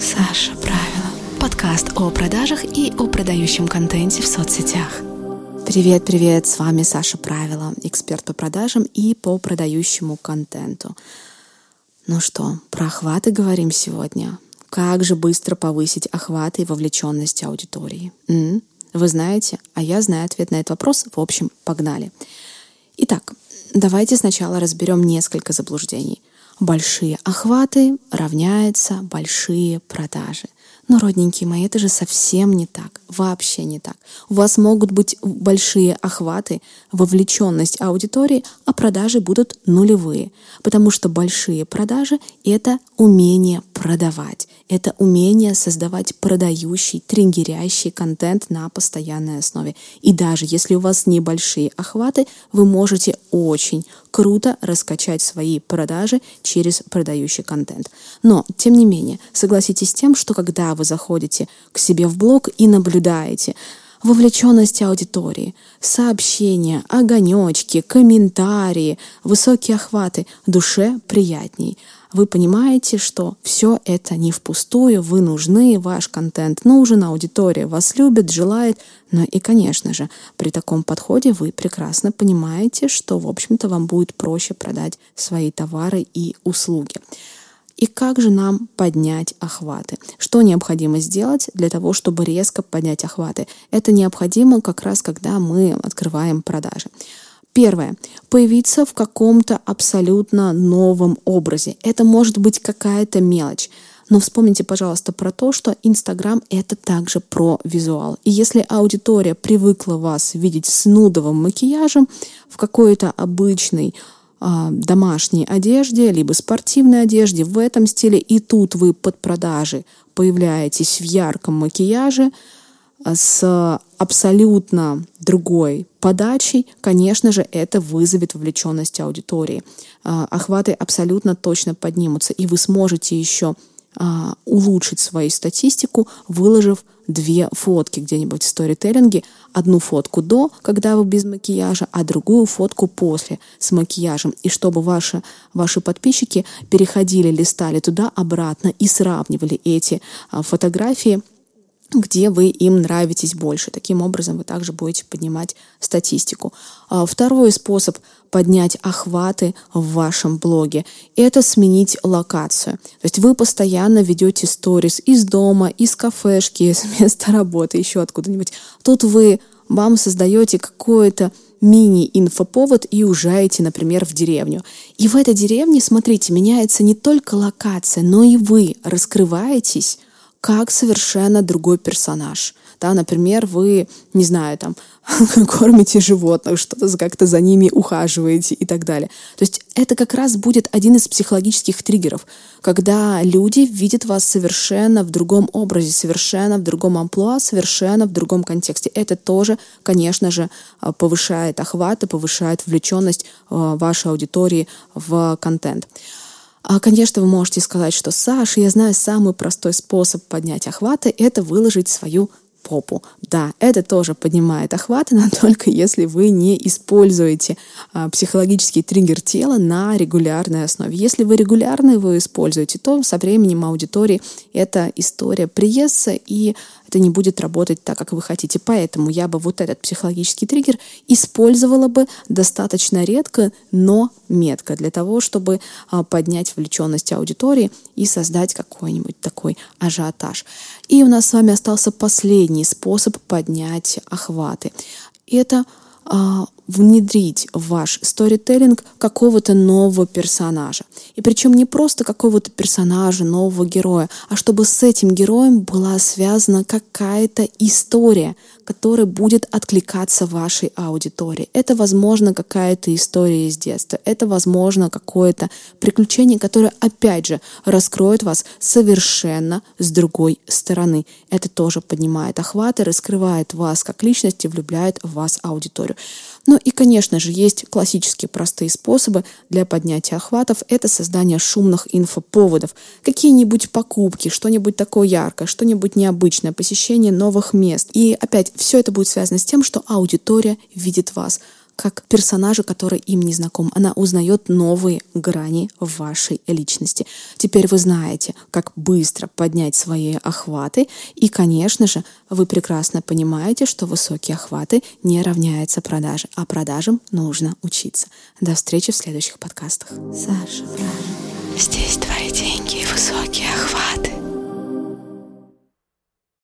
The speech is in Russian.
Саша Правила. Подкаст о продажах и о продающем контенте в соцсетях. Привет, привет, с вами Саша Правила, эксперт по продажам и по продающему контенту. Ну что, про охваты говорим сегодня. Как же быстро повысить охваты и вовлеченность аудитории? М? Вы знаете, а я знаю ответ на этот вопрос. В общем, погнали. Итак, давайте сначала разберем несколько заблуждений. Большие охваты равняются большие продажи. Но, родненькие мои, это же совсем не так. Вообще не так. У вас могут быть большие охваты, вовлеченность аудитории, а продажи будут нулевые. Потому что большие продажи — это умение продавать. Это умение создавать продающий, триггерящий контент на постоянной основе. И даже если у вас небольшие охваты, вы можете очень круто раскачать свои продажи через продающий контент. Но, тем не менее, согласитесь с тем, что когда вы заходите к себе в блог и наблюдаете вовлеченность аудитории, сообщения, огонечки, комментарии, высокие охваты, душе приятней. Вы понимаете, что все это не впустую, вы нужны, ваш контент нужен, аудитория вас любит, желает. Но и, конечно же, при таком подходе вы прекрасно понимаете, что, в общем-то, вам будет проще продать свои товары и услуги. И как же нам поднять охваты? Что необходимо сделать для того, чтобы резко поднять охваты? Это необходимо как раз, когда мы открываем продажи. Первое. Появиться в каком-то абсолютно новом образе. Это может быть какая-то мелочь. Но вспомните, пожалуйста, про то, что Инстаграм — это также про визуал. И если аудитория привыкла вас видеть с нудовым макияжем в какой-то обычной домашней одежде, либо спортивной одежде в этом стиле, и тут вы под продажи появляетесь в ярком макияже а, с абсолютно другой подачей, конечно же, это вызовет вовлеченность аудитории. А, охваты абсолютно точно поднимутся, и вы сможете еще улучшить свою статистику, выложив две фотки где-нибудь в сторителлинге. Одну фотку до, когда вы без макияжа, а другую фотку после с макияжем. И чтобы ваши, ваши подписчики переходили, листали туда-обратно и сравнивали эти а, фотографии где вы им нравитесь больше. Таким образом вы также будете поднимать статистику. А, второй способ поднять охваты в вашем блоге – это сменить локацию. То есть вы постоянно ведете сторис из дома, из кафешки, из места работы, еще откуда-нибудь. Тут вы, вам создаете какое-то мини-инфоповод и уезжаете, например, в деревню. И в этой деревне, смотрите, меняется не только локация, но и вы раскрываетесь как совершенно другой персонаж. Да, например, вы, не знаю, там, кормите животных, что-то как-то за ними ухаживаете и так далее. То есть это как раз будет один из психологических триггеров, когда люди видят вас совершенно в другом образе, совершенно в другом амплуа, совершенно в другом контексте. Это тоже, конечно же, повышает охват и повышает вовлеченность э, вашей аудитории в контент. А, конечно, вы можете сказать, что Саша, я знаю самый простой способ поднять охваты — это выложить свою попу. Да, это тоже поднимает охваты, но только если вы не используете а, психологический триггер тела на регулярной основе. Если вы регулярно его используете, то со временем аудитории эта история приестся, и это не будет работать так, как вы хотите. Поэтому я бы вот этот психологический триггер использовала бы достаточно редко, но метко для того, чтобы а, поднять вовлеченность аудитории и создать какой-нибудь такой ажиотаж. И у нас с вами остался последний способ поднять охваты. Это а, внедрить в ваш сторителлинг какого-то нового персонажа. И причем не просто какого-то персонажа, нового героя, а чтобы с этим героем была связана какая-то история, которая будет откликаться вашей аудитории. Это, возможно, какая-то история из детства. Это, возможно, какое-то приключение, которое, опять же, раскроет вас совершенно с другой стороны. Это тоже поднимает охваты, раскрывает вас как личность и влюбляет в вас аудиторию. Ну и, конечно же, есть классические простые способы для поднятия охватов. Это создание шумных инфоповодов. Какие-нибудь покупки, что-нибудь такое яркое, что-нибудь необычное, посещение новых мест. И опять, все это будет связано с тем, что аудитория видит вас как персонажа, который им не знаком. Она узнает новые грани вашей личности. Теперь вы знаете, как быстро поднять свои охваты. И, конечно же, вы прекрасно понимаете, что высокие охваты не равняются продаже, а продажам нужно учиться. До встречи в следующих подкастах. Саша, правильно. Здесь твои деньги и высокие охваты.